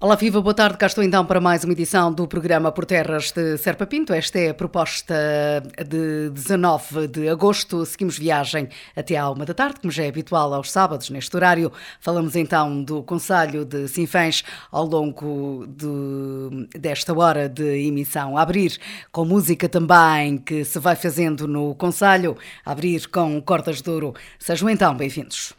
Olá, viva, boa tarde. Cá estou então para mais uma edição do programa Por Terras de Serpa Pinto. Esta é a proposta de 19 de agosto. Seguimos viagem até à uma da tarde, como já é habitual aos sábados, neste horário. Falamos então do Conselho de Sinfãs ao longo de, desta hora de emissão. Abrir com música também que se vai fazendo no Conselho, abrir com cordas de ouro. Sejam então bem-vindos.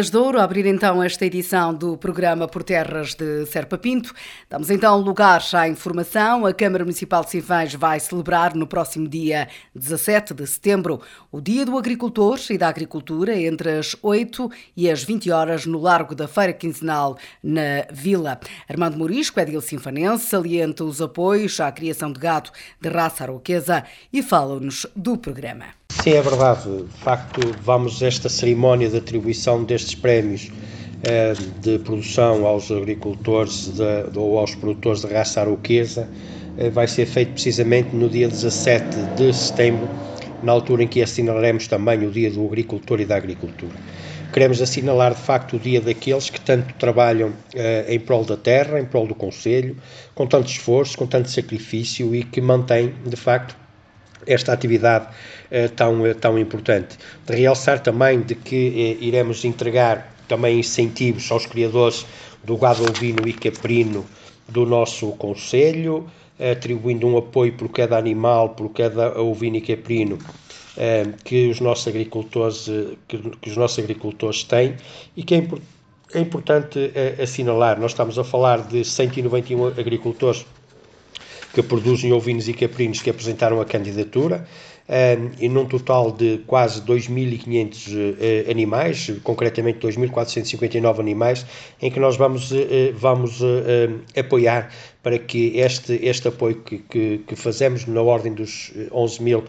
Bordas de Ouro, a abrir então esta edição do programa Por Terras de Serpa Pinto. Damos então lugar à informação. A Câmara Municipal de Sinfãs vai celebrar no próximo dia 17 de setembro o Dia do Agricultor e da Agricultura entre as 8 e as 20 horas no Largo da Feira Quinzenal na Vila. Armando Morisco, edil sinfanense, salienta os apoios à criação de gado de raça aroquesa e fala-nos do programa. Sim, é verdade. De facto, vamos esta cerimónia de atribuição destes prémios eh, de produção aos agricultores de, ou aos produtores de raça aroquesa eh, vai ser feito precisamente no dia 17 de setembro, na altura em que assinalaremos também o Dia do Agricultor e da Agricultura. Queremos assinalar de facto o dia daqueles que tanto trabalham eh, em prol da terra, em prol do Conselho, com tanto esforço, com tanto sacrifício e que mantêm de facto esta atividade tão, eh, tão importante. De realçar também de que eh, iremos entregar também incentivos aos criadores do gado ovino e caprino do nosso Conselho, atribuindo um apoio por cada animal, por cada ovino e caprino que os nossos agricultores, que, os nossos agricultores têm e que é, é importante assinalar. Nós estamos a falar de 191 agricultores que produzem ovinos e caprinos que apresentaram a candidatura. E num total de quase 2.500 uh, animais, concretamente 2.459 animais, em que nós vamos, uh, vamos apoiar para que este, este apoio que, que, que fazemos na ordem dos 11 mil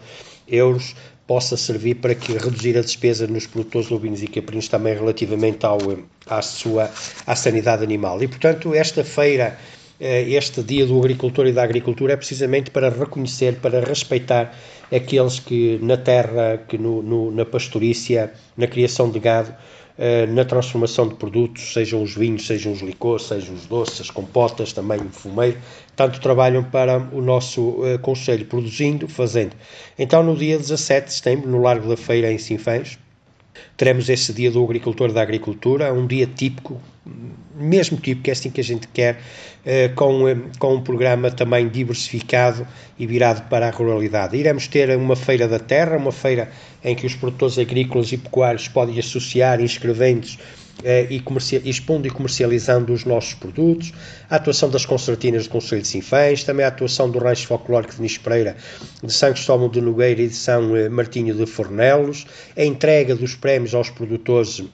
euros possa servir para que reduzir a despesa nos produtores de ovinos e caprinos também relativamente ao, à sua à sanidade animal. E, portanto, esta feira eh, este Dia do Agricultor e da Agricultura é precisamente para reconhecer, para respeitar aqueles que na terra, que no, no, na pastorícia, na criação de gado, eh, na transformação de produtos, sejam os vinhos, sejam os licores, sejam os doces, as compotas, também o fumeiro, tanto trabalham para o nosso uh, Conselho, produzindo, fazendo. Então, no dia 17 de setembro, no Largo da Feira, em Sinfãs, teremos esse Dia do Agricultor da Agricultura, um dia típico, mesmo típico, é assim que a gente quer, eh, com, eh, com um programa também diversificado e virado para a ruralidade. Iremos ter uma feira da terra, uma feira em que os produtores agrícolas e pecuários podem associar inscrevendo-se eh, e, expondo e comercializando os nossos produtos, a atuação das concertinas do Conselho de Sinfãs, também a atuação do Rancho Folclórico de Nis Pereira, de São Cristóvão de Nogueira e de São Martinho de Fornelos, a entrega dos prémios aos produtores eh,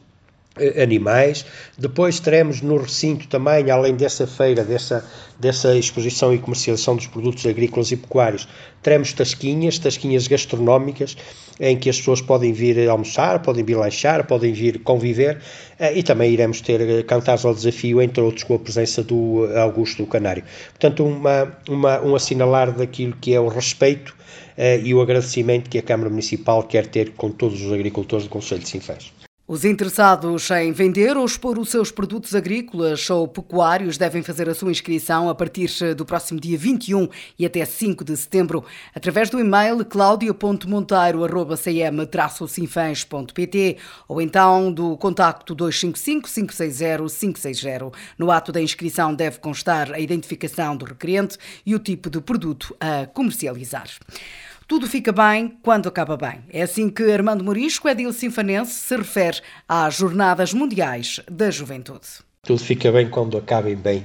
animais. Depois teremos no recinto também, além dessa feira, dessa, dessa exposição e comercialização dos produtos agrícolas e pecuários, teremos tasquinhas, tasquinhas gastronómicas, em que as pessoas podem vir almoçar, podem vir lanchar, podem vir conviver, eh, e também iremos ter eh, cantares ao desafio, entre outros, com a presença do Augusto do Canário. Portanto, uma, uma, um assinalar daquilo que é o respeito e o agradecimento que a Câmara Municipal quer ter com todos os agricultores do Conselho de Sinfãs. Os interessados em vender ou expor os seus produtos agrícolas ou pecuários devem fazer a sua inscrição a partir do próximo dia 21 e até 5 de setembro, através do e-mail claudia.monteiro.cm-sinfãs.pt ou então do contacto 255-560-560. No ato da inscrição deve constar a identificação do requerente e o tipo de produto a comercializar. Tudo fica bem quando acaba bem. É assim que Armando Morisco, edil sinfanense, se refere às Jornadas Mundiais da Juventude. Tudo fica bem quando acabem bem.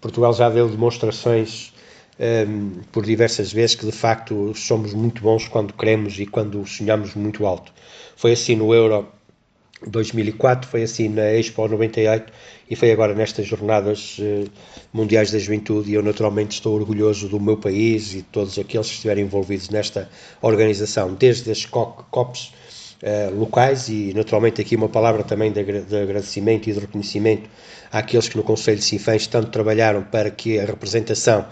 Portugal já deu demonstrações um, por diversas vezes que de facto somos muito bons quando queremos e quando sonhamos muito alto. Foi assim no Euro 2004, foi assim na Expo 98 e foi agora nestas jornadas eh, mundiais da juventude e eu naturalmente estou orgulhoso do meu país e de todos aqueles que estiverem envolvidos nesta organização, desde as COPs eh, locais e naturalmente aqui uma palavra também de, de agradecimento e de reconhecimento àqueles que no Conselho de Sinfãs tanto trabalharam para que a representação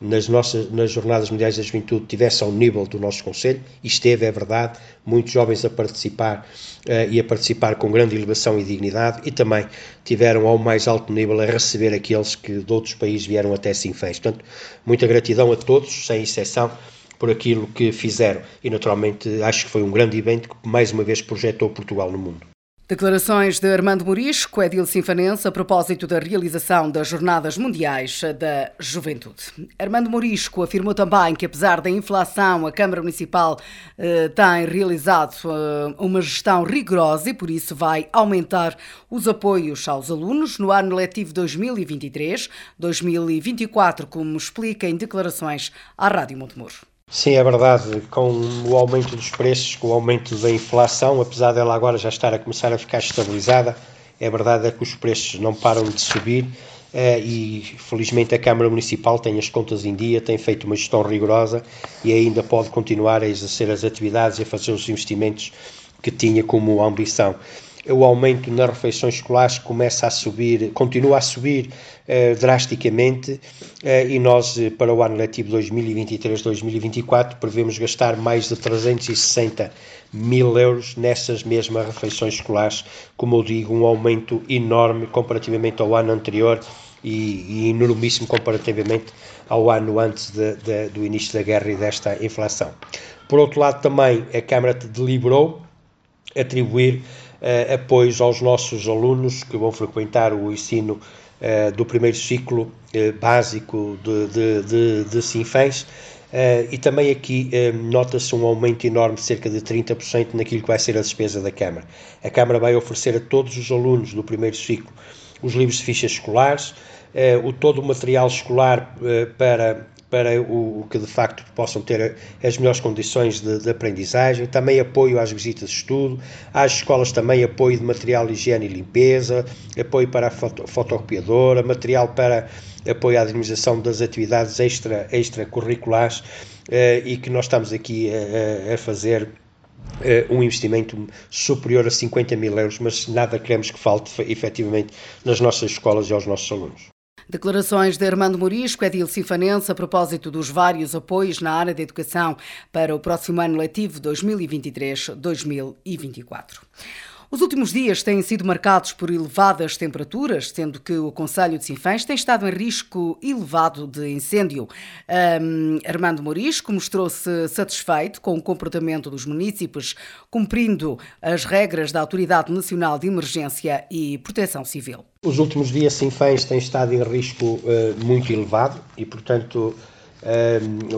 nas, nossas, nas Jornadas Mundiais da Juventude tivesse ao nível do nosso Conselho, e esteve, é verdade, muitos jovens a participar uh, e a participar com grande elevação e dignidade, e também tiveram ao mais alto nível a receber aqueles que de outros países vieram até Sinfãs. Portanto, muita gratidão a todos, sem exceção, por aquilo que fizeram, e naturalmente acho que foi um grande evento que mais uma vez projetou Portugal no mundo. Declarações de Armando Morisco, Edil Sinfanense, a propósito da realização das Jornadas Mundiais da Juventude. Armando Morisco afirmou também que, apesar da inflação, a Câmara Municipal eh, tem realizado eh, uma gestão rigorosa e, por isso, vai aumentar os apoios aos alunos no ano letivo 2023-2024, como explica em declarações à Rádio Montemuro. Sim, é verdade, com o aumento dos preços, com o aumento da inflação, apesar dela agora já estar a começar a ficar estabilizada, é verdade é que os preços não param de subir eh, e felizmente a Câmara Municipal tem as contas em dia, tem feito uma gestão rigorosa e ainda pode continuar a exercer as atividades e a fazer os investimentos que tinha como ambição o aumento nas refeições escolares começa a subir, continua a subir eh, drasticamente eh, e nós eh, para o ano letivo 2023-2024 prevemos gastar mais de 360 mil euros nessas mesmas refeições escolares, como eu digo, um aumento enorme comparativamente ao ano anterior e, e enormíssimo comparativamente ao ano antes de, de, do início da guerra e desta inflação. Por outro lado, também a Câmara deliberou atribuir uh, apoios aos nossos alunos que vão frequentar o ensino uh, do primeiro ciclo uh, básico de, de, de, de Sinfãs. e também aqui nota-se um aumento enorme, cerca de 30%, naquilo que vai ser a despesa da Câmara. A Câmara vai oferecer a todos os alunos do primeiro ciclo os livros de fichas escolares, o todo o material escolar para para o, que de facto possam ter as melhores condições de, de, aprendizagem, também apoio às visitas de estudo, às escolas também apoio de material de higiene e limpeza, apoio para a foto, fotocopiadora, material para apoio à dinamização das atividades extra, extracurriculares eh, e que nós estamos aqui a, a fazer Uh, um investimento superior a 50 mil euros, mas nada queremos que falte efetivamente nas nossas escolas e aos nossos alunos. Declarações de Armando Morisco, Edil Cifanense, a propósito dos vários apoios na área da educação para o próximo ano letivo 2023-2024. Os últimos dias têm sido marcados por elevadas temperaturas, sendo que o Conselho de Sinfãs tem estado em risco elevado de incêndio. Um, Armando Morisco mostrou-se satisfeito com o comportamento dos municípios, cumprindo as regras da Autoridade Nacional de Emergência e Proteção Civil. Os últimos dias Sinfãs têm estado em risco uh, muito elevado e, portanto,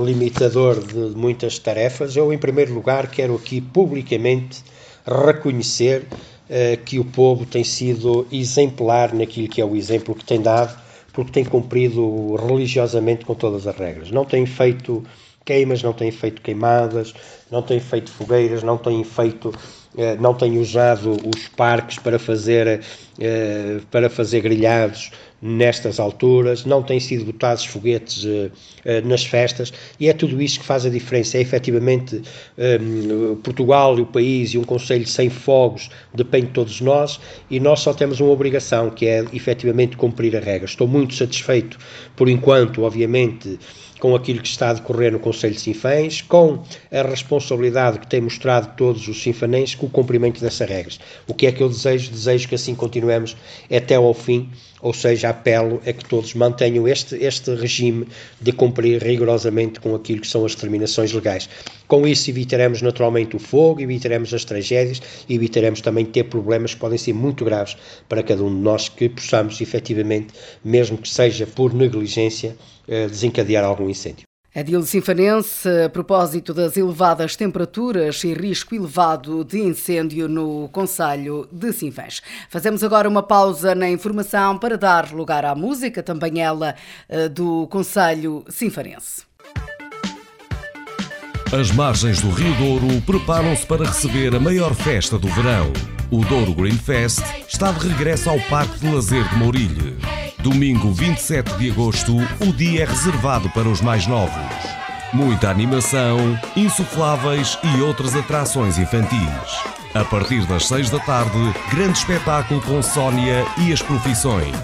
limitador de muitas tarefas. Eu, em primeiro lugar, quero aqui publicamente reconhecer uh, que o povo tem sido exemplar naquilo que é o exemplo que tem dado, porque tem cumprido religiosamente com todas as regras. Não tem feito queimas, não tem feito queimadas, não tem feito fogueiras, não tem feito eh, não tem usado os parques para fazer, eh, para fazer grelhados nestas alturas, não têm sido botados foguetes eh, nas festas e é tudo isso que faz a diferença. É efetivamente Portugal e o país e um Conselho sem fogos depende de todos nós e nós só temos uma obrigação que é efetivamente cumprir a regra. Estou muito satisfeito por enquanto, obviamente com aquilo que está a decorrer no Conselho de Sinfãs, com a responsabilidade que tem mostrado todos os sinfanenses com o cumprimento dessas regras. O que é que eu desejo? Desejo que assim continuemos até ao fim, ou seja, apelo a que todos mantenham este, este regime de cumprir rigorosamente com aquilo que são as determinações legais. Com isso evitaremos naturalmente o fogo, evitaremos as tragédias e evitaremos também ter problemas que podem ser muito graves para cada um de nós que possamos efetivamente, mesmo que seja por negligência, eh, desencadear algum incêndio. Adil Sinfanense, a propósito das elevadas temperaturas e risco elevado de incêndio no Conselho de Sinfãs. Fazemos agora uma pausa na informação para dar lugar à música, também ela eh, do Conselho Sinfanense. As margens do Rio Douro preparam-se para receber a maior festa do verão. O Douro Green Fest está de regresso ao Parque de Lazer de Mourilhe. Domingo 27 de agosto, o dia é reservado para os mais novos. Muita animação, insufláveis e outras atrações infantis. A partir das 6 da tarde, grande espetáculo com Sónia e as profissões.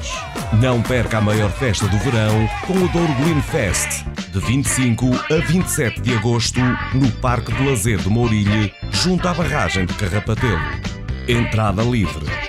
Não perca a maior festa do verão com o Douro Green Fest, de 25 a 27 de agosto, no Parque de Lazer de Mourilhe, junto à barragem de Carrapatelo. Entrada livre.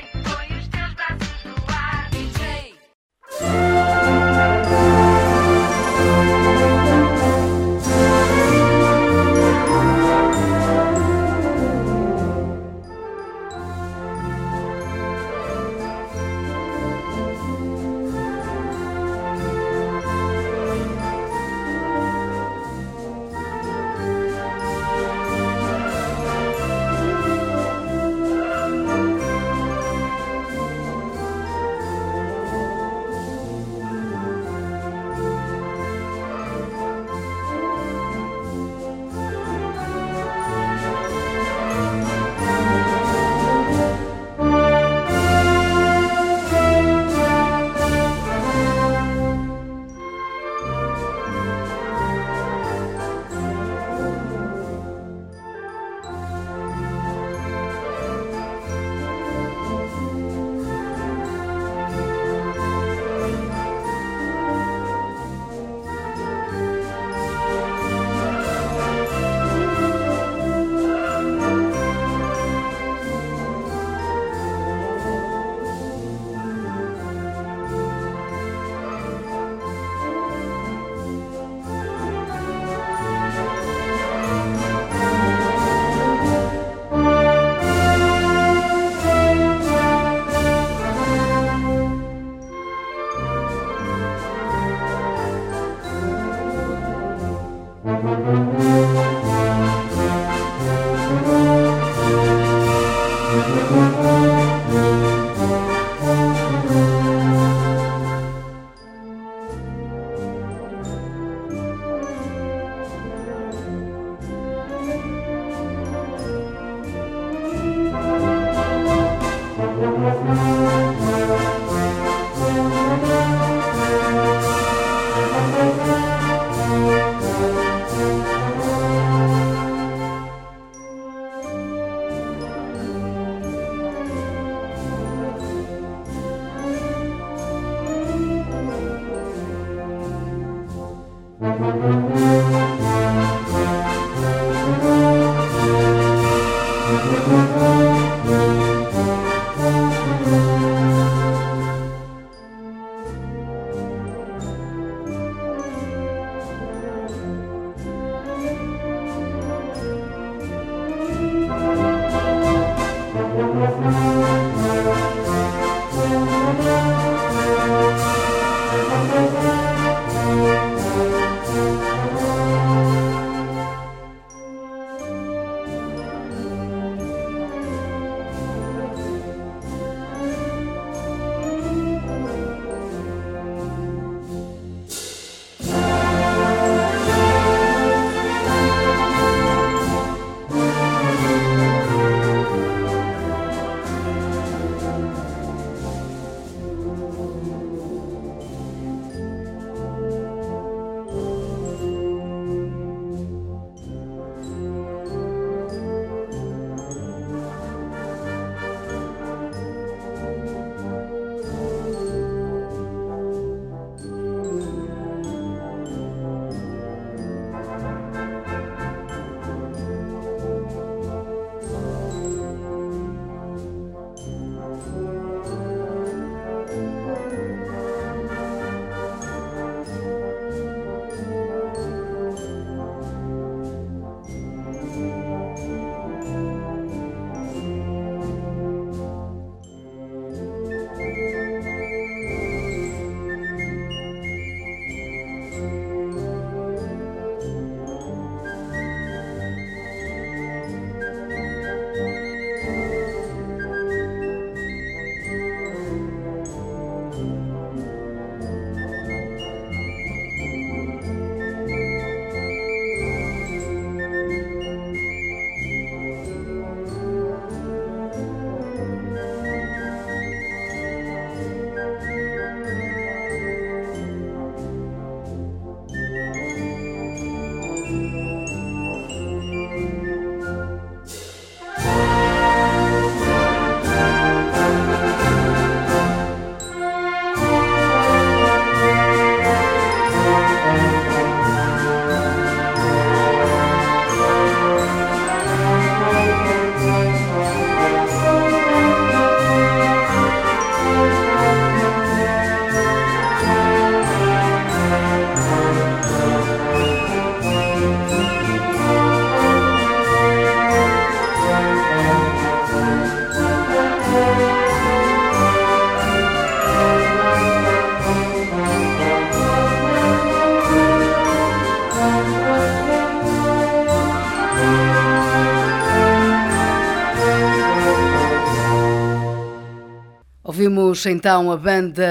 Então a banda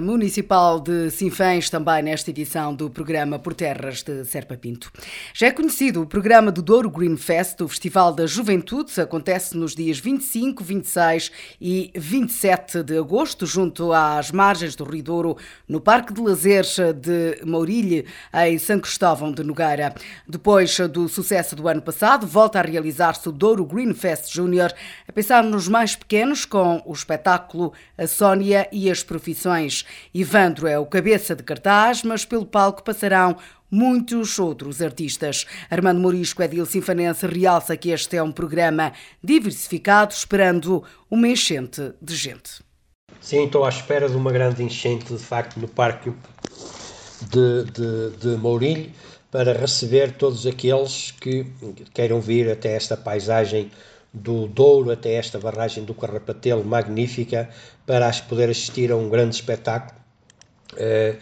municipal de Sinfãs também nesta edição do programa Por Terras de Serpa Pinto. Já é conhecido o programa do Douro Green Fest, o Festival da Juventude, acontece nos dias 25, 26 e 27 de agosto, junto às margens do Rio Douro, no Parque de Lazeres de Mourilhe, em São Cristóvão de Nogueira. Depois do sucesso do ano passado, volta a realizar-se o Douro Green Fest Júnior, a pensar nos mais pequenos com o espetáculo A Sónia e as Profissões. Ivandro é o cabeça de cartaz, mas pelo palco passarão muitos outros artistas. Armando Morisco, Edil Sinfanense, realça que este é um programa diversificado, esperando uma enchente de gente. Sim, estou à espera de uma grande enchente, de facto, no Parque de, de, de para receber todos aqueles que queiram vir até esta paisagem do Douro até esta barragem do Carrapatelo magnífica para poder assistir a um grande espetáculo uh,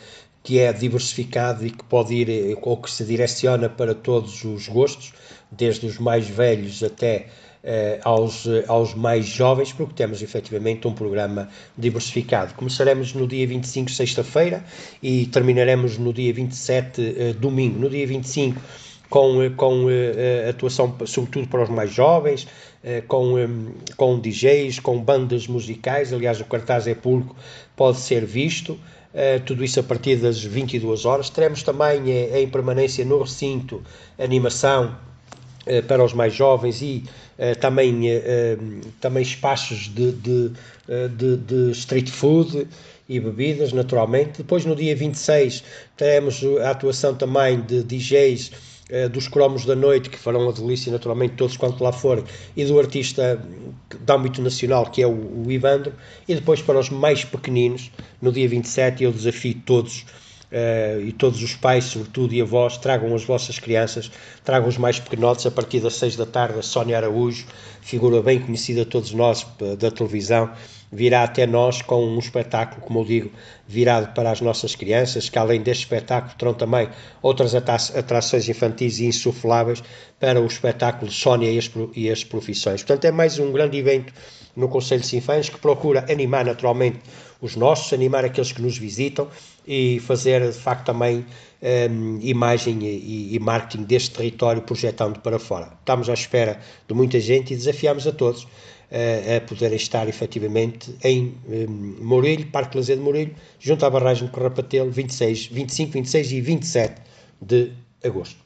que é diversificado e que pode ir eh, ou que se direciona para todos os gostos, desde os mais velhos até uh, aos, aos mais jovens, porque temos efetivamente um programa diversificado. Começaremos no dia 25, sexta-feira, e terminaremos no dia 27, uh, domingo. No dia 25, com, com atuação sobretudo para os mais jovens, com, um, com DJs, com bandas musicais, aliás o cartaz é público, pode ser visto, uh, tudo isso a partir das 22 horas. Teremos também em permanência no recinto animação para os mais jovens e também, também espaços de, de, de, de street food e bebidas, naturalmente. Depois, no dia 26, teremos a atuação também de DJs eh, dos cromos da noite, que farão a delícia, naturalmente, todos quanto lá forem, e do artista de âmbito nacional, que é o, o Ivandro. E depois, para os mais pequeninos, no dia 27, eu desafio todos. Uh, e todos os pais, sobretudo, e avós, tragam as vossas crianças, tragam os mais pequenotes a partir das 6 da tarde. A Sónia Araújo, figura bem conhecida a todos nós eh, da televisão, virá até nós com um espetáculo, como eu digo, virado para as nossas crianças, que além deste espetáculo terão também outras atrações infantis e insufláveis para o espetáculo Sónia e as, e as profissões. Portanto, é mais um grande evento no Conselho de Sinfãs que procura animar naturalmente os nossos, animar aqueles que nos visitam e fazer de facto também um, imagem e, e, marketing deste território projetando para fora. Estamos à espera de muita gente e desafiamos a todos a poderem estar efetivamente em um, Mourilho, Parque Lazer de Mourilho, junto à barragem de Corrapatelo, 26, 25, 26 e 27 de agosto.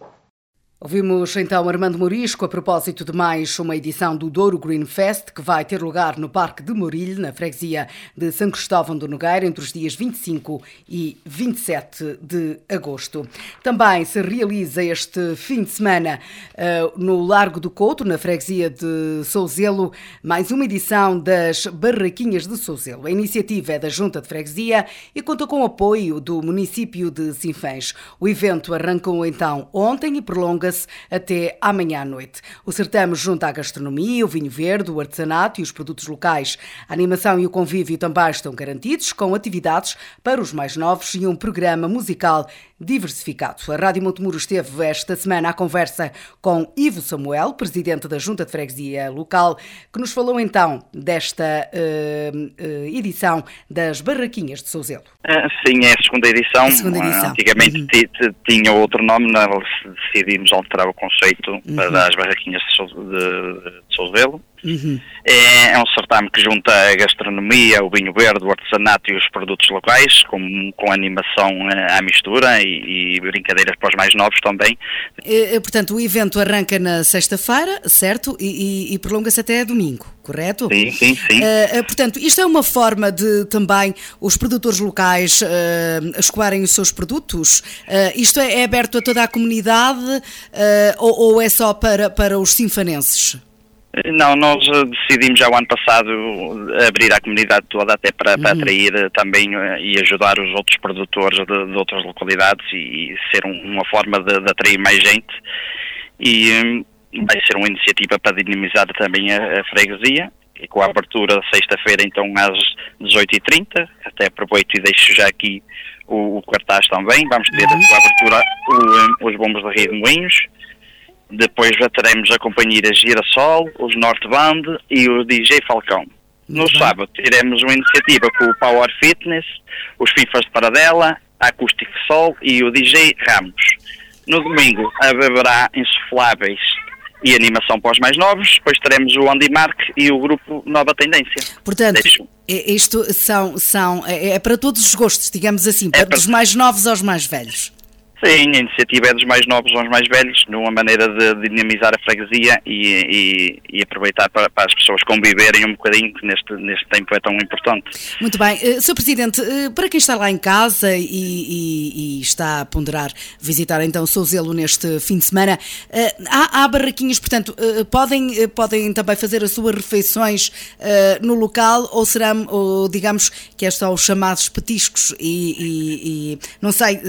Ouvimos então Armando Morisco a propósito de mais uma edição do Douro Green Fest, que vai ter lugar no Parque de Morilho, na freguesia de São Cristóvão do Nogueira, entre os dias 25 e 27 de agosto. Também se realiza este fim de semana uh, no Largo do Couto, na freguesia de Souzelo, mais uma edição das Barraquinhas de Souzelo. A iniciativa é da Junta de Freguesia e conta com o apoio do município de Sinfãs. O evento arrancou então ontem e prolonga prolonga-se até amanhã à noite. O certame junta à gastronomia, o vinho verde, o artesanato e os produtos locais. A animação e o convívio também estão garantidos, com atividades para os mais novos e um programa musical diversificado. A Rádio Montemuro esteve esta semana à conversa com Ivo Samuel, presidente da Junta de Freguesia Local, que nos falou então desta uh, edição das Barraquinhas de Souzelo. Uh, sim, é a segunda edição. A segunda edição. antigamente uhum. tinha outro nome, nós decidimos alterar o conceito uhum. para as Barraquinhas de Souzelo. Uhum. É, é, um certame que junta a gastronomia, o vinho verde, o artesanato e os produtos locais, com, com animação à mistura e, e brincadeiras para os mais novos também. E, portanto, o evento arranca na sexta-feira, certo? E, e, prolonga-se até domingo, correto? Sim, sim, sim. Uh, portanto, isto é uma forma de também os produtores locais uh, escoarem os seus produtos? Uh, isto é, é, aberto a toda a comunidade ou, ou é só para, para os sinfanenses? Não, nós eh, decidimos já o ano passado abrir a comunidade toda até para, para uhum. atrair eh, também eh, e ajudar os outros produtores de, de outras localidades e, e ser um, uma forma de, de, atrair mais gente. E um, vai ser uma iniciativa para dinamizar também a, a freguesia. E com a abertura sexta-feira então às 18h30, até aproveito e deixo já aqui o, o cartaz também, vamos ter uhum. a abertura o, os bombos da Rio de Moinhos, depois já teremos a companhia Girassol, os Norte Band e o DJ Falcão. No uhum. sábado teremos uma iniciativa com o Power Fitness, os FIFAs de Paradela, a Acoustic Sol e o DJ Ramos. No domingo haverá insufláveis e animação para os mais novos, depois teremos o Andy Mark e o grupo Nova Tendência. Portanto, Deixo. isto são, são, é, é para todos os gostos, digamos assim, é para... dos mais novos aos mais velhos. Sim, a iniciativa é dos mais novos aos mais velhos, numa maneira de dinamizar a freguesia e, e, e aproveitar para, para, as pessoas conviverem um bocadinho, que neste, neste tempo é tão importante. Muito bem. Uh, Sr. Presidente, uh, para quem está lá em casa e, e, e, está a ponderar visitar então Souzelo neste fim de semana, uh, há, há, barraquinhas, portanto, podem, podem também fazer as suas refeições no local ou será, ou, digamos, que é só os chamados petiscos e, e não sei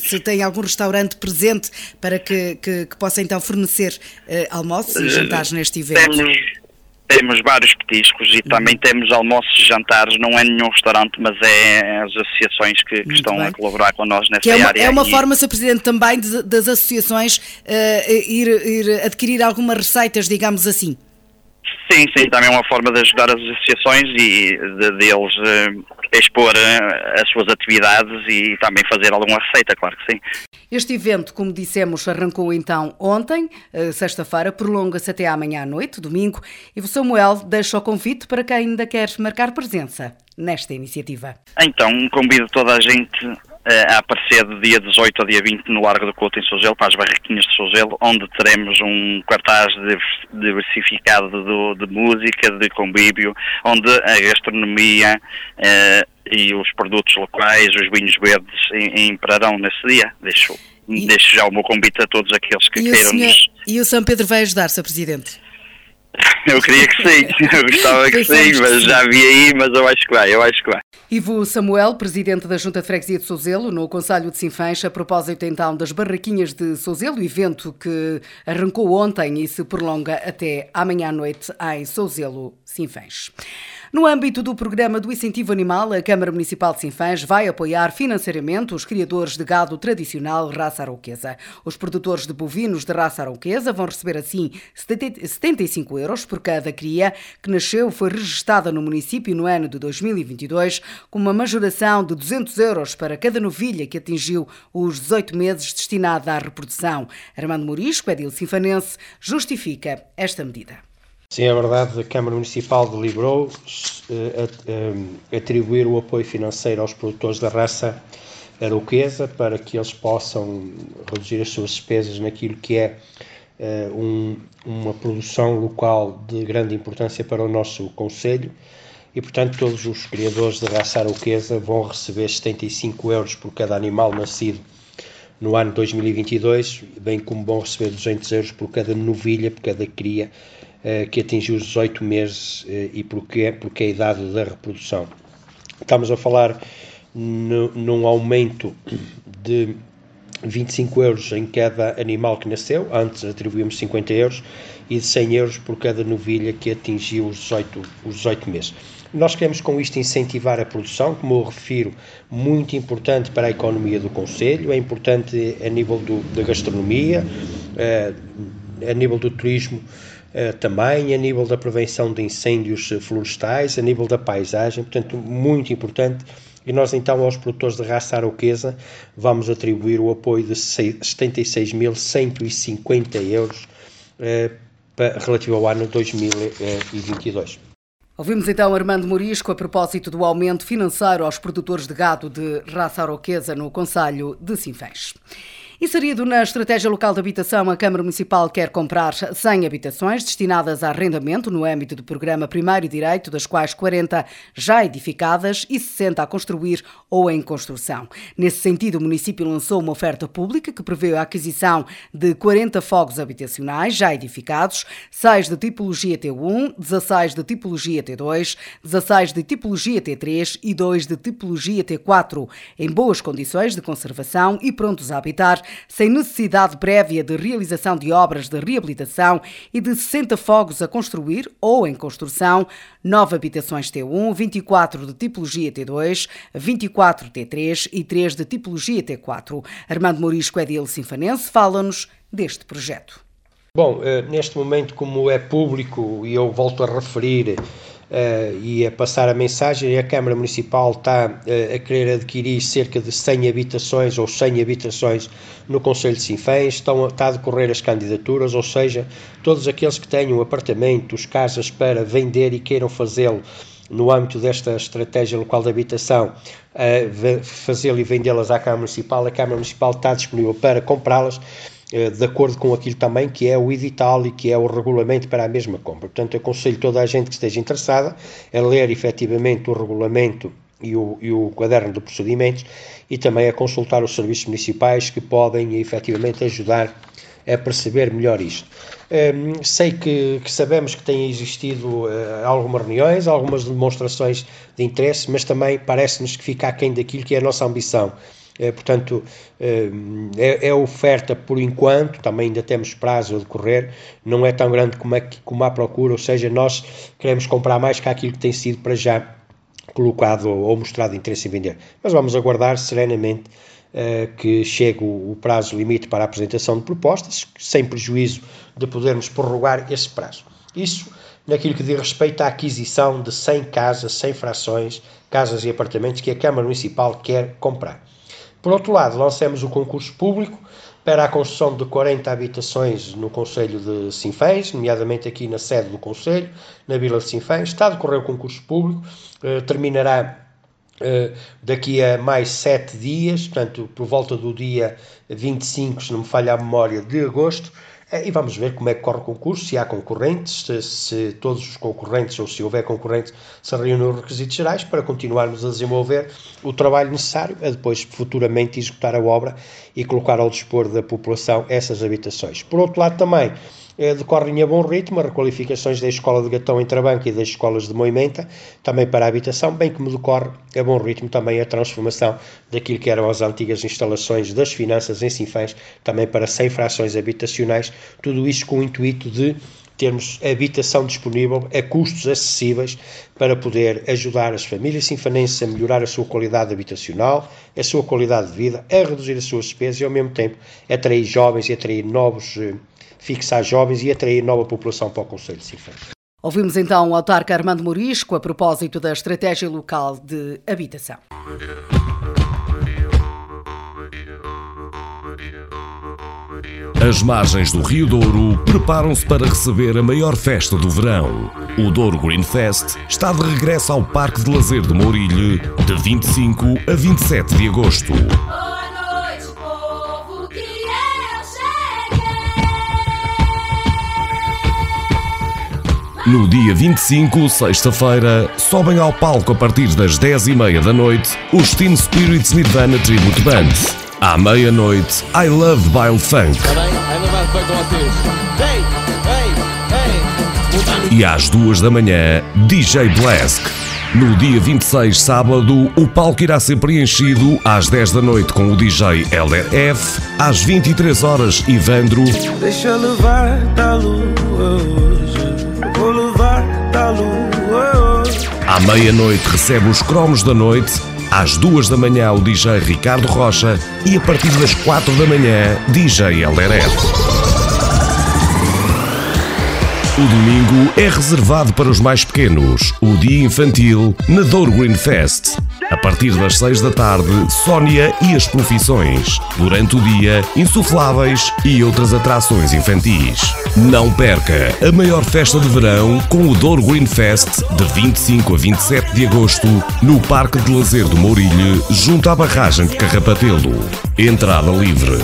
se tem algum restaurante presente para que, que, que possa então fornecer uh, almoços e jantares neste evento? Temos, temos vários petiscos e uhum. também temos almoços e jantares, não é nenhum restaurante, mas é as associações que, que estão bem. a colaborar com nós nessa é uma, área. É uma e... forma, Sr. Presidente, também de, das associações uh, ir, ir adquirir algumas receitas, digamos assim. Sim, sim, também é uma forma de ajudar as associações e de, de eles uh, expor uh, as suas atividades e também fazer alguma receita, claro que sim. Este evento, como dissemos, arrancou então ontem, uh, sexta-feira, prolonga-se até amanhã à noite, domingo, e o Samuel deixa o convite para quem ainda quer marcar presença nesta iniciativa. Então, convido toda a gente a aparecer de dia 18 a dia 20 no Largo do Couto em Souzelo, para as barraquinhas de Souzelo, onde teremos um cartaz diversificado de, de música, de convívio, onde a gastronomia uh, e os produtos locais, os vinhos verdes imperarão nesse dia. Deixo, e... deixo já o meu convite a todos aqueles que queiram senhor... E o São Pedro vai ajudar, Sr. Presidente? Eu queria que sim, eu gostava que sim, mas já vi aí, mas eu acho que vai, eu acho que vai. Ivo Samuel, presidente da Junta de Freguesia de Souzelo, no Conselho de Sinfãs, a propósito então das barraquinhas de Souzelo, evento que arrancou ontem e se prolonga até amanhã à noite em Souzelo, Sinfãs. No âmbito do programa do incentivo animal, a Câmara Municipal de Sinfãs vai apoiar financeiramente os criadores de gado tradicional raça arauquesa. Os produtores de bovinos de raça arauquesa vão receber assim 75 euros por cada cria que nasceu foi registada no município no ano de 2022, com uma majoração de 200 euros para cada novilha que atingiu os 18 meses destinada à reprodução. Armando Morisco, edil sinfanense, justifica esta medida. Sim, é verdade, a Câmara Municipal deliberou uh, uh, atribuir o apoio financeiro aos produtores da raça arauquesa para que eles possam reduzir as suas despesas naquilo que é uh, um, uma produção local de grande importância para o nosso Conselho. E, portanto, todos os criadores de raça arauquesa vão receber 75 euros por cada animal nascido no ano 2022, bem como vão receber 200 euros por cada novilha, por cada cria eh, que atingiu os 18 meses eh, e porque, porque é a idade da reprodução. Estamos a falar no, num aumento de 25 euros em cada animal que nasceu, antes atribuímos 50 euros, e de 100 euros por cada novilha que atingiu os 18, os 18 meses. Nós queremos com isto incentivar a produção, como eu refiro, muito importante para a economia do Conselho, é importante a nível do, da gastronomia, eh, a nível do turismo, eh, também a nível da prevenção de incêndios florestais, a nível da paisagem, portanto, muito importante. E nós, então, aos produtores de raça arauquesa, vamos atribuir o apoio de 76.150 euros eh, relativo ao ano 2022. Ouvimos então Armando Morisco a propósito do aumento financeiro aos produtores de gado de raça arauquesa no Conselho de Sinfãs. Inserido na estratégia local de habitação, a Câmara Municipal quer comprar 100 habitações destinadas a arrendamento no âmbito do programa Primário Direito, das quais 40 já edificadas e 60 a construir ou em construção. Nesse sentido, o município lançou uma oferta pública que prevê a aquisição de 40 fogos habitacionais já edificados, 6 de tipologia T1, 16 de tipologia T2, 16 de tipologia T3 e 2 de tipologia T4, em boas condições de conservação e prontos a habitar sem necessidade prévia de realização de obras de reabilitação e de 60 fogos a construir ou em construção, 9 habitações T1, 24 de tipologia T2, 24 T3 e 3 de tipologia T4. Armando Morisco é dele sinfanense, fala-nos deste projeto. Bom, eh, neste momento, como é público, e eu volto a referir uh, e a passar a mensagem. A Câmara Municipal está uh, a querer adquirir cerca de 100 habitações ou 100 habitações no Conselho de Sinfãs. Estão, está a decorrer as candidaturas, ou seja, todos aqueles que tenham apartamentos, casas para vender e queiram fazê-lo no âmbito desta estratégia local de habitação, uh, fazê-lo e vendê-las à Câmara Municipal. A Câmara Municipal está disponível para comprá-las eh, de acordo com aquilo também que é o edital e que é o regulamento para a mesma compra. Portanto, aconselho toda a gente que esteja interessada a ler efetivamente o regulamento e o, e o caderno de procedimentos e também a consultar os serviços municipais que podem efetivamente ajudar a perceber melhor isto. Um, sei que, que, sabemos que têm existido uh, algumas reuniões, algumas demonstrações de interesse, mas também parece-nos que fica aquém daquilo que é a nossa ambição portanto, é, é, é, oferta por enquanto, também ainda temos prazo a decorrer, não é tão grande como, é, como a procura, ou seja, nós queremos comprar mais que aquilo que tem sido para já colocado ou mostrado interesse em vender. Mas vamos aguardar serenamente uh, que chegue o, o, prazo limite para a apresentação de propostas, sem prejuízo de podermos prorrogar esse prazo. Isso naquilo que diz respeito à aquisição de 100 casas, 100 frações, casas e apartamentos que a Câmara Municipal quer comprar. Por outro lado, lançamos o concurso público para a construção de 40 habitações no Conselho de Sinfãs, nomeadamente aqui na sede do Conselho, na Vila de Sinfãs. Está a decorrer o concurso público, eh, terminará daqui a mais sete dias, portanto, por volta do dia 25, se não me falha a memória, de agosto, e vamos ver como é que corre o concurso, se há concorrentes, se, se, todos os concorrentes ou se houver concorrentes se reúnem os requisitos gerais para continuarmos a desenvolver o trabalho necessário a depois futuramente executar a obra e colocar ao dispor da população essas habitações. Por outro lado também, decorrem a bom ritmo as requalificações da Escola de Gatão em Trabanca e das escolas de Moimenta, também para a habitação, bem como decorre a bom ritmo também a transformação daquilo que eram as antigas instalações das finanças em Sinfãs, também para 100 frações habitacionais, tudo isso com o intuito de termos habitação disponível a custos acessíveis para poder ajudar as famílias sinfanenses a melhorar a sua qualidade habitacional, a sua qualidade de vida, a reduzir as suas despesas e ao mesmo tempo atrair jovens e atrair novos eh, fixar jovens e atrair nova população para o Conselho de Sinfãs. Ouvimos então o autarca Armando Morisco a propósito da estratégia local de habitação. As margens do Rio Douro preparam-se para receber a maior festa do verão. O Douro Green Fest está de regresso ao Parque de Lazer de Mourilhe de 25 a 27 de agosto. No dia 25, sexta-feira, sobem ao palco a partir das 10h30 da noite os Teen Spirits Nirvana Tribute Band. À meia-noite, I Love Bile Funk. E às duas da manhã, DJ Blask. No dia 26, sábado, o palco irá ser preenchido às 10 da noite com o DJ Elder F, às 23 horas, Ivandro. Deixa levar da lua. Meia-noite recebe os cromos da noite, às duas da manhã o DJ Ricardo Rocha e a partir das quatro da manhã DJ Eleret. O domingo é reservado para os mais pequenos, o dia infantil na Douro Green Fest. A partir das 6 da tarde, Sónia e as profissões. Durante o dia, insufláveis e outras atrações infantis. Não perca a maior festa de verão com o Douro Green Fest de 25 a 27 de agosto no Parque de Lazer do Mourilhe, junto à barragem de Carrapatelo. Entrada livre.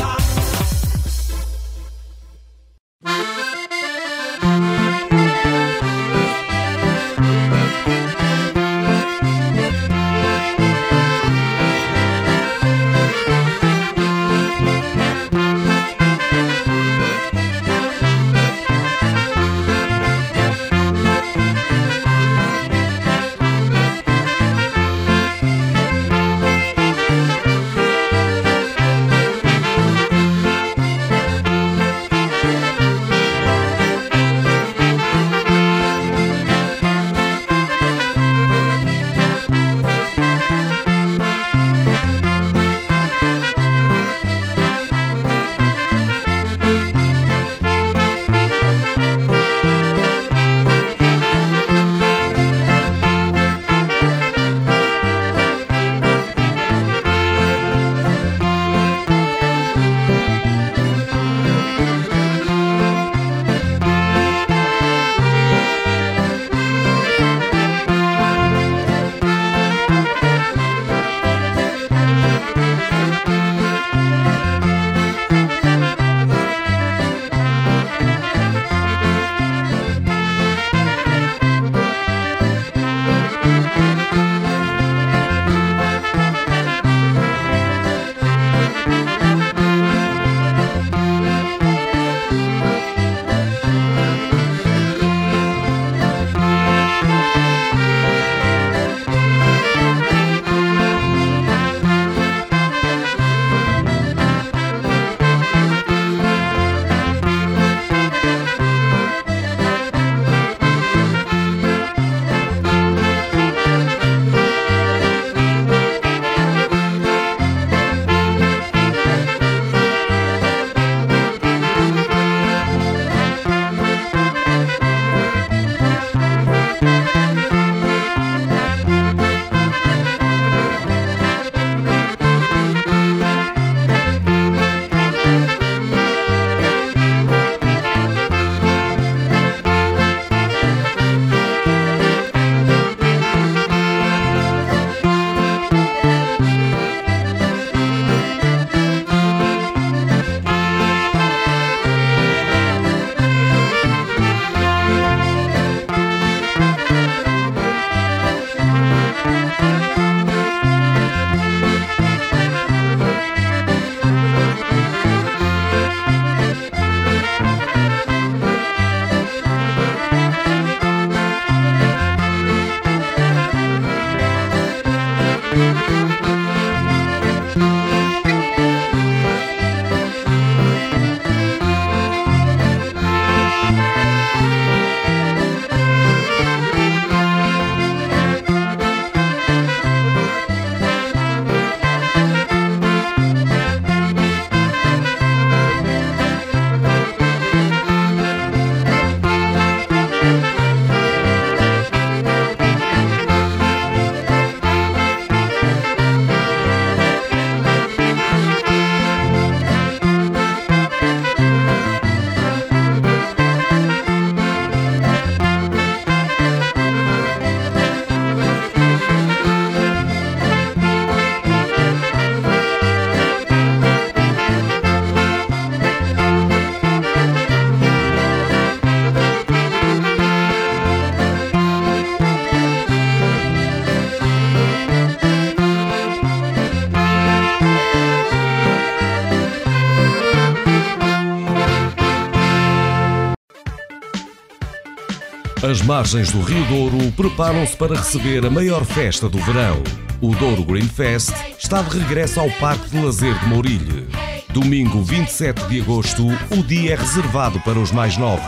As margens do Rio Douro preparam-se para receber a maior festa do verão. O Douro Green Fest está de regresso ao Parque de Lazer de Mourilhe. Domingo 27 de agosto, o dia é reservado para os mais novos.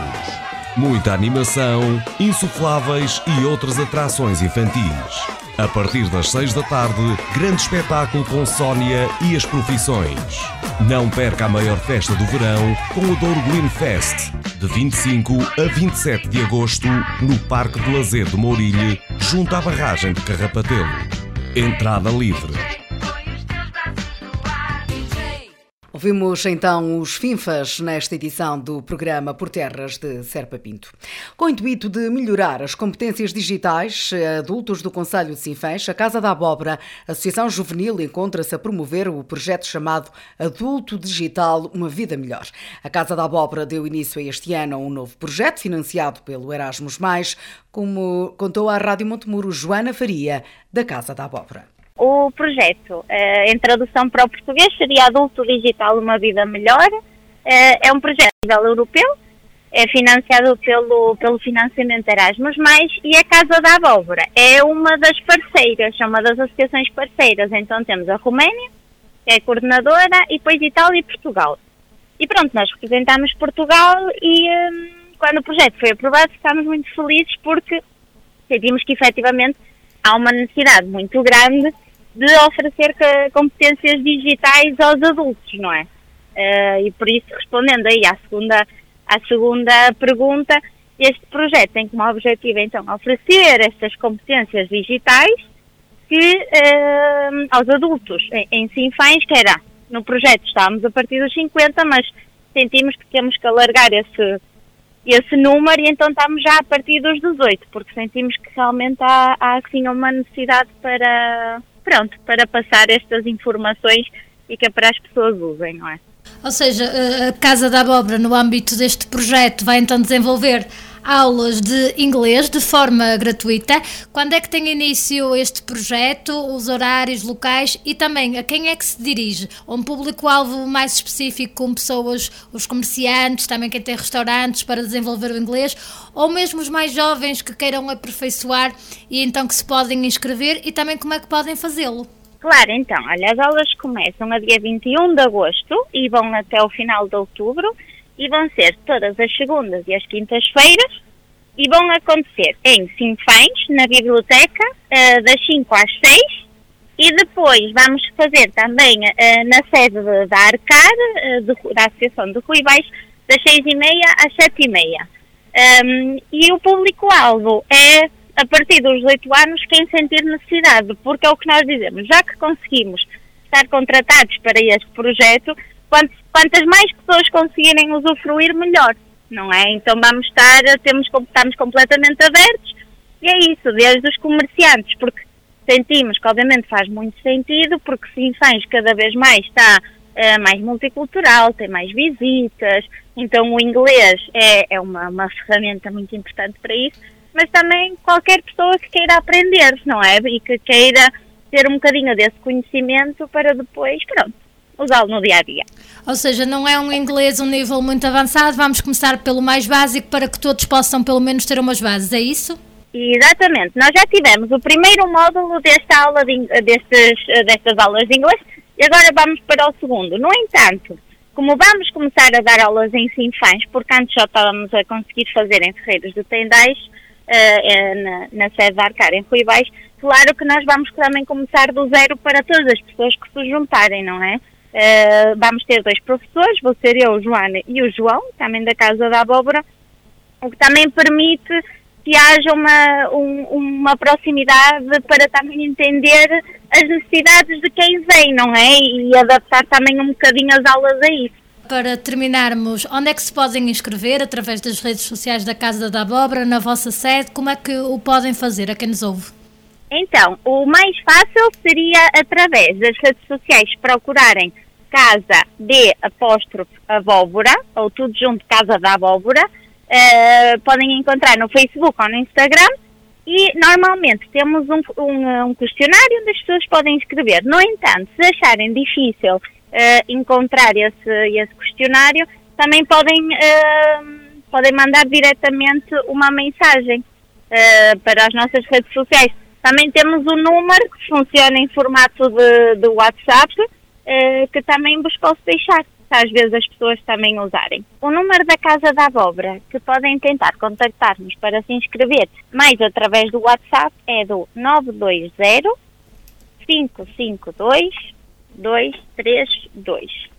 Muita animação, insufláveis e outras atrações infantis. A partir das 6 da tarde, grande espetáculo com Sónia e as profissões. Não perca a maior festa do verão com o Douro Green Fest, de 25 a 27 de agosto, no Parque de Lazer de Mourilhe, junto à barragem de Carrapatelo. Entrada livre. Ouvimos então os FINFAs nesta edição do programa Por Terras de Serpa Pinto. Com o intuito de melhorar as competências digitais adultos do Conselho de Sinfãs, a Casa da Abóbora, Associação Juvenil, encontra-se a promover o projeto chamado Adulto Digital Uma Vida Melhor. A Casa da Abóbora deu início a este ano a um novo projeto financiado pelo Erasmus, como contou à Rádio Montemuro Joana Faria, da Casa da Abóbora. O projeto, eh, em tradução para o português, seria Adulto Digital Uma Vida Melhor. Eh, é um projeto a nível europeu, é financiado pelo, pelo financiamento Erasmus, e a Casa da Abóbora é uma das parceiras, é uma das associações parceiras. Então temos a Roménia, que é coordenadora, e depois Itália e Portugal. E pronto, nós representamos Portugal e hum, quando o projeto foi aprovado ficámos muito felizes porque sentimos que efetivamente há uma necessidade muito grande de oferecer competências digitais aos adultos, não é? Uh, e por isso, respondendo aí à segunda, à segunda pergunta, este projeto tem como objetivo, então, oferecer estas competências digitais que, uh, aos adultos em, em Sinfãs, que era, no projeto estávamos a partir dos 50, mas sentimos que temos que alargar esse, esse número e então estamos já a partir dos 18, porque sentimos que realmente há, há assim uma necessidade para, pronto, para passar estas informações e que é para as pessoas usem, não é? Ou seja, a Casa da Abóbora, no âmbito deste projeto, vai então desenvolver aulas de inglês de forma gratuita. Quando é que tem início este projeto, os horários locais e também a quem é que se dirige? Um público-alvo mais específico com pessoas, os comerciantes, também quem tem restaurantes para desenvolver o inglês, ou mesmo os mais jovens que queiram aperfeiçoar e então que se podem inscrever e também como é que podem fazê-lo? Claro, então, olha, as aulas começam a dia 21 de agosto e vão até o final de outubro e vão ser todas as segundas e as quintas-feiras e vão acontecer em Sinfães, na biblioteca, uh, das 5 às 6 e depois vamos fazer também uh, na sede da Arcar, uh, de, da Associação de Ruivais, das 6 e meia às 7 e meia. Um, e o público-alvo é a partir dos 18 anos quem sentir necessidade, porque é o que nós dizemos, já que conseguimos estar contratados para este projeto, quantas mais pessoas conseguirem usufruir, melhor, não é? Então vamos estar, temos, estamos completamente abertos e é isso, desde os comerciantes, porque sentimos que obviamente faz muito sentido, porque Sinfãs cada vez mais está uh, mais multicultural, tem mais visitas, então o inglês é, é uma, uma ferramenta muito importante para isso, mas também qualquer pessoa que queira aprender, não é? E que queira ter um bocadinho desse conhecimento para depois, pronto, usá-lo no dia a dia. Ou seja, não é um inglês um nível muito avançado, vamos começar pelo mais básico para que todos possam pelo menos ter umas bases, é isso? Exatamente, nós já tivemos o primeiro módulo desta aula de, destes, destas aulas de inglês e agora vamos para o segundo. No entanto, como vamos começar a dar aulas em Sinfãs, porque antes só estávamos a conseguir fazer em Ferreiros de Tendais, uh, na, na sede da Arcar, em Ruivais, claro que nós vamos também começar do zero para todas as pessoas que se juntarem, não é? Uh, vamos ter dois professores, vou ser eu, Joana e o João, também da Casa da Abóbora, o que também permite que haja uma, um, uma proximidade para também entender as necessidades de quem vem, não é? E adaptar também um bocadinho as aulas a isso. Para terminarmos, onde é que se podem inscrever? Através das redes sociais da Casa da Abóbora, na vossa sede? Como é que o podem fazer a quem nos ouve? Então, o mais fácil seria através das redes sociais procurarem Casa de Apóstrofe Abóbora, ou tudo junto Casa da Abóbora. Uh, podem encontrar no Facebook ou no Instagram. E normalmente temos um, um, um, questionário onde as pessoas podem escrever. No entanto, se acharem difícil uh, encontrar esse, esse questionário, também podem uh, podem mandar diretamente uma mensagem uh, para as nossas redes sociais. Também temos um número que funciona em formato de, de WhatsApp, uh, que também posso deixar, às vezes as pessoas também usarem. O número da Casa da Abóbora, que podem tentar contactar-nos para se inscrever, mais através do WhatsApp, é do 920 552 232.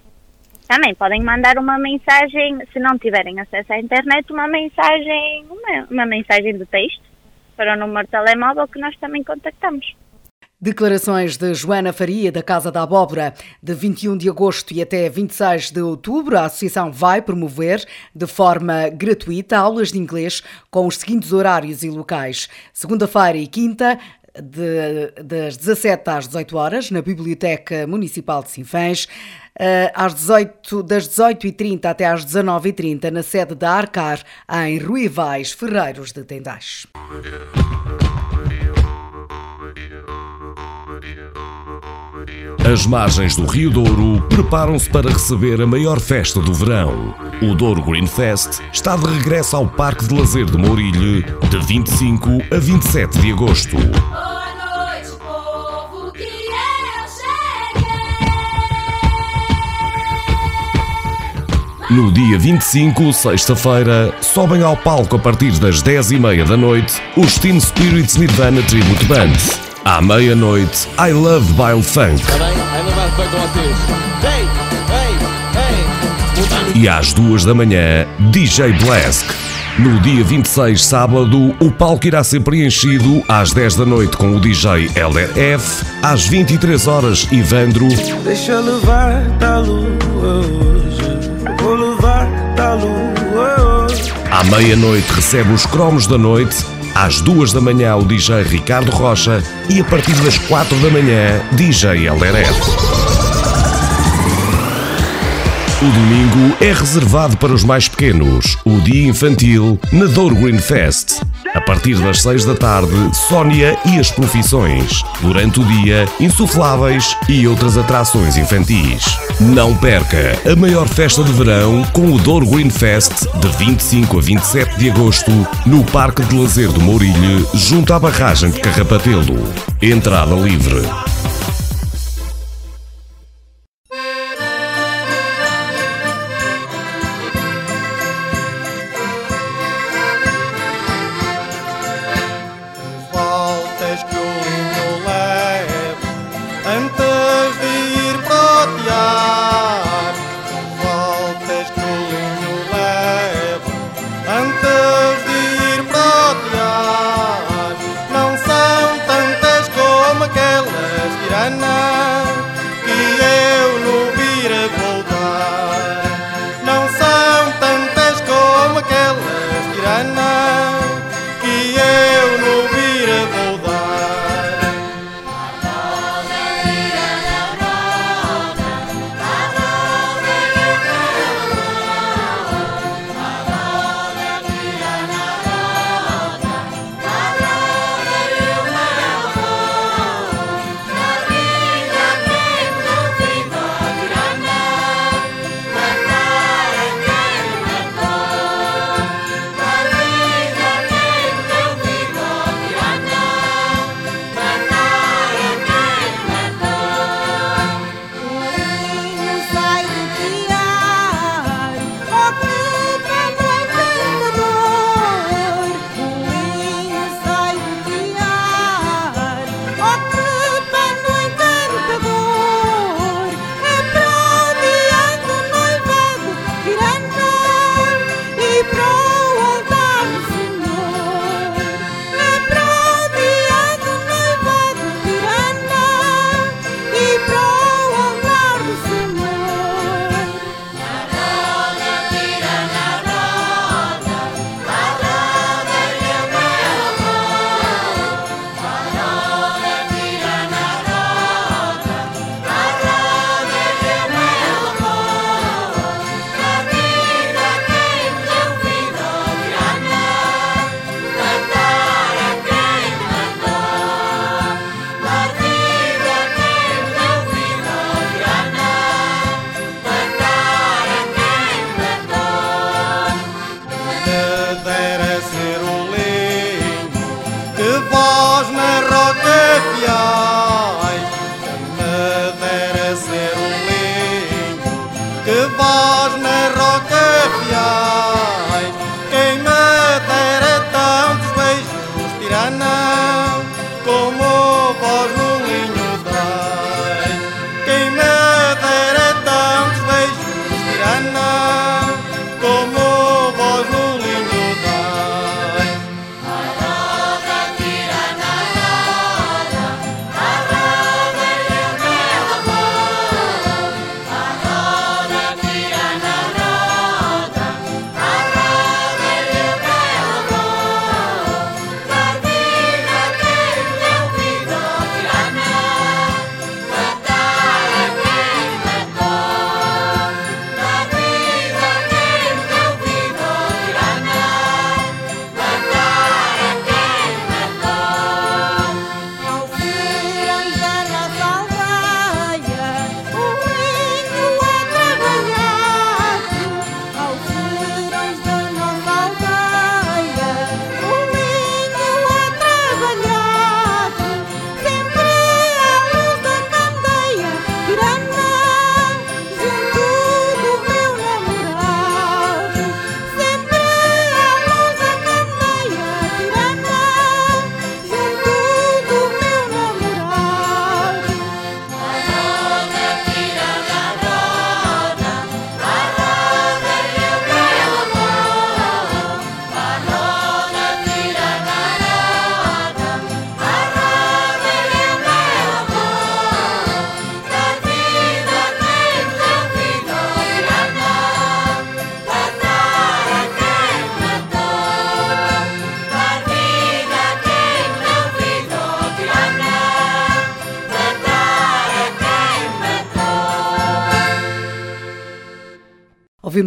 Também podem mandar uma mensagem, se não tiverem acesso à internet, uma mensagem, uma, uma mensagem de texto para o número de telemóvel que nós também contactamos. Declarações de Joana Faria, da Casa da Abóbora. De 21 de agosto e até 26 de outubro, a Associação vai promover de forma gratuita aulas de inglês com os seguintes horários e locais. Segunda-feira e quinta, de, das 17 às 18 horas, na Biblioteca Municipal de Sinfãs. Eh, às 18, das 18h30 até às 19h30 na sede da Arcar, em Ruivais, Ferreiros de Tendais. As margens do Rio Douro preparam-se para receber a maior festa do verão. O Douro Green Fest está de regresso ao Parque de Lazer de Mourilhe de 25 a 27 de agosto. No dia 25, sexta-feira, sobem ao palco a partir das 10h30 da noite os Teen Spirits Nirvana Tribute Band. À meia-noite, I Love Wild Funk. E às duas da manhã, DJ Blask. No dia 26, sábado, o palco irá ser preenchido às 10 da noite com o DJ LRF, às 23 horas, Ivandro. Deixa levar da lua da lua. À meia-noite recebe os cromos da noite, às duas da manhã o DJ Ricardo Rocha e a partir das quatro da manhã DJ LRF. O domingo é reservado para os mais pequenos, o dia infantil na Douro Green Fest. A partir das 6 da tarde, Sónia e as profissões. Durante o dia, insufláveis e outras atrações infantis. Não perca a maior festa de verão com o Douro Green Fest de 25 a 27 de agosto no Parque de Lazer do Mourilho, junto à barragem de Carrapatelo. Entrada livre.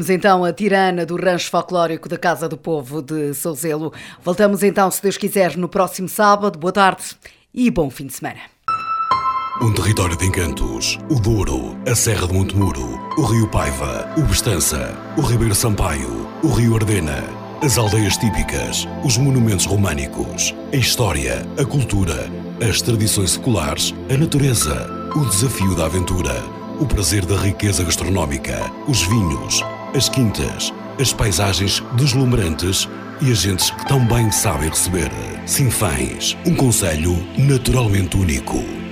Ouvimos então a tirana do rancho folclórico da Casa do Povo de Souzelo. Voltamos então, se Deus quiser, no próximo sábado. Boa tarde e bom fim de semana. Um território de encantos. O Douro, a Serra de Montemuro, o Rio Paiva, o Bestança, o Ribeiro Sampaio, o Rio Ardena, as aldeias típicas, os monumentos românicos, a história, a cultura, as tradições seculares, a natureza, o desafio da aventura o prazer da riqueza gastronómica, os vinhos, as quintas, as paisagens deslumbrantes e as gentes que tão bem sabem receber. Sinfãs, um conselho naturalmente único.